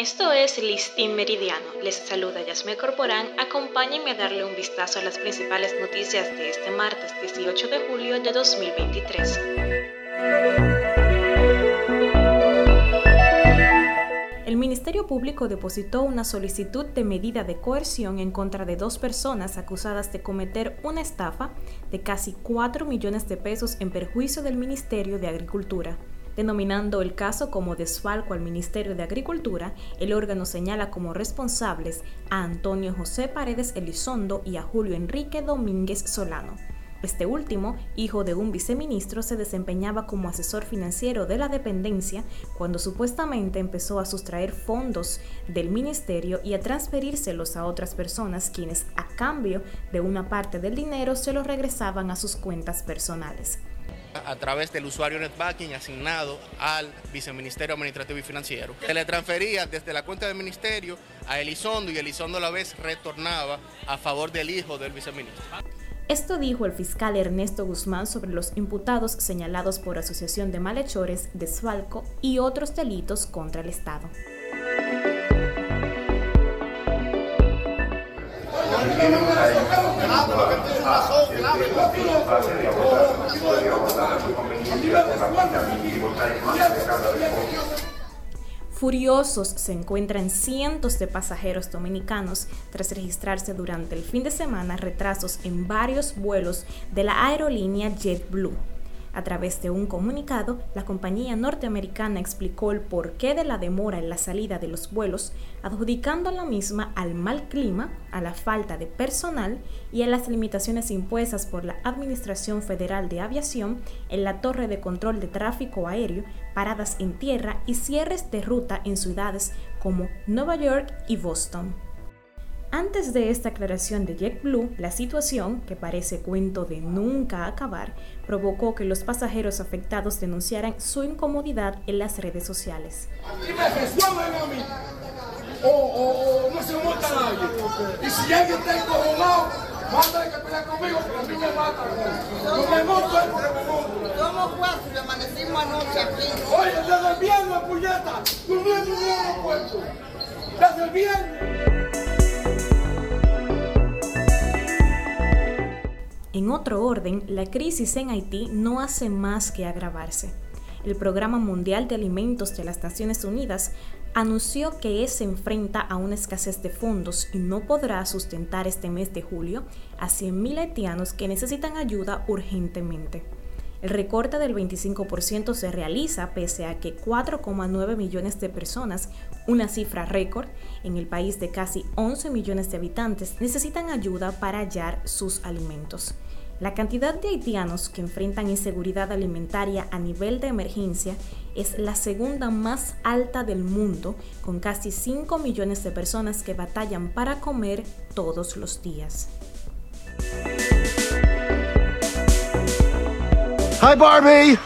Esto es Listín Meridiano. Les saluda Yasme Corporán. Acompáñenme a darle un vistazo a las principales noticias de este martes 18 de julio de 2023. El Ministerio Público depositó una solicitud de medida de coerción en contra de dos personas acusadas de cometer una estafa de casi 4 millones de pesos en perjuicio del Ministerio de Agricultura. Denominando el caso como desfalco al Ministerio de Agricultura, el órgano señala como responsables a Antonio José Paredes Elizondo y a Julio Enrique Domínguez Solano. Este último, hijo de un viceministro, se desempeñaba como asesor financiero de la dependencia cuando supuestamente empezó a sustraer fondos del ministerio y a transferírselos a otras personas quienes a cambio de una parte del dinero se los regresaban a sus cuentas personales a través del usuario NetBanking asignado al Viceministerio Administrativo y Financiero. Se le transfería desde la cuenta del ministerio a Elizondo y Elizondo a la vez retornaba a favor del hijo del viceministro. Esto dijo el fiscal Ernesto Guzmán sobre los imputados señalados por asociación de malhechores, desfalco y otros delitos contra el Estado. Furiosos se encuentran cientos de pasajeros dominicanos tras registrarse durante el fin de semana retrasos en varios vuelos de la aerolínea JetBlue. A través de un comunicado, la compañía norteamericana explicó el porqué de la demora en la salida de los vuelos, adjudicando la misma al mal clima, a la falta de personal y a las limitaciones impuestas por la Administración Federal de Aviación en la torre de control de tráfico aéreo, paradas en tierra y cierres de ruta en ciudades como Nueva York y Boston. Antes de esta aclaración de JetBlue, la situación, que parece cuento de nunca acabar, provocó que los pasajeros afectados denunciaran su incomodidad en las redes sociales. O, o, o no se monta nadie. Y si alguien está encojonado, manda que pelea conmigo porque a. Oye, desde el viernes, puñeta, durmiendo en el aeropuerto. Desde el viernes. Otro orden, la crisis en Haití no hace más que agravarse. El Programa Mundial de Alimentos de las Naciones Unidas anunció que se enfrenta a una escasez de fondos y no podrá sustentar este mes de julio a 100.000 haitianos que necesitan ayuda urgentemente. El recorte del 25% se realiza pese a que 4,9 millones de personas, una cifra récord en el país de casi 11 millones de habitantes, necesitan ayuda para hallar sus alimentos. La cantidad de haitianos que enfrentan inseguridad alimentaria a nivel de emergencia es la segunda más alta del mundo, con casi 5 millones de personas que batallan para comer todos los días. Hi Barbie.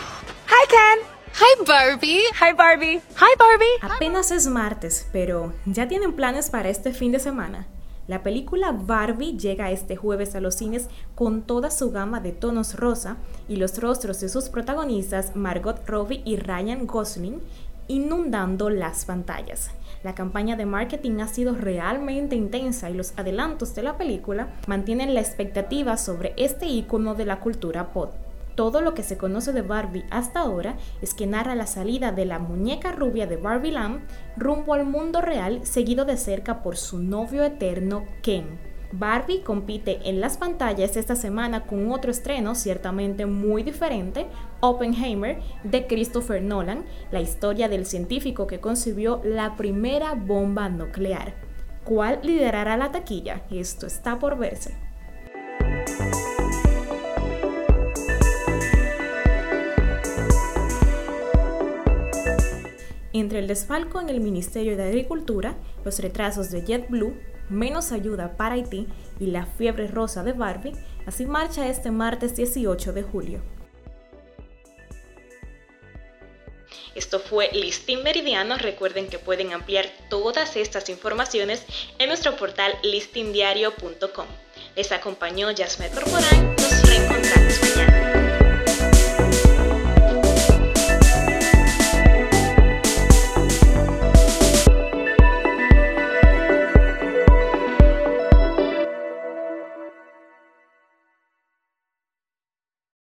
Hi Ken. Hi Barbie. Hi Barbie. Hi Barbie. Apenas es martes, pero ¿ya tienen planes para este fin de semana? La película Barbie llega este jueves a los cines con toda su gama de tonos rosa y los rostros de sus protagonistas Margot Robbie y Ryan Gosling inundando las pantallas. La campaña de marketing ha sido realmente intensa y los adelantos de la película mantienen la expectativa sobre este icono de la cultura pop. Todo lo que se conoce de Barbie hasta ahora es que narra la salida de la muñeca rubia de Barbie Lamb rumbo al mundo real, seguido de cerca por su novio eterno Ken. Barbie compite en las pantallas esta semana con otro estreno ciertamente muy diferente, Oppenheimer, de Christopher Nolan, la historia del científico que concibió la primera bomba nuclear. ¿Cuál liderará la taquilla? Esto está por verse. Entre el desfalco en el Ministerio de Agricultura, los retrasos de JetBlue, menos ayuda para Haití y la fiebre rosa de Barbie, así marcha este martes 18 de julio. Esto fue Listín Meridiano. Recuerden que pueden ampliar todas estas informaciones en nuestro portal listindiario.com. Les acompañó Jasmine Corporán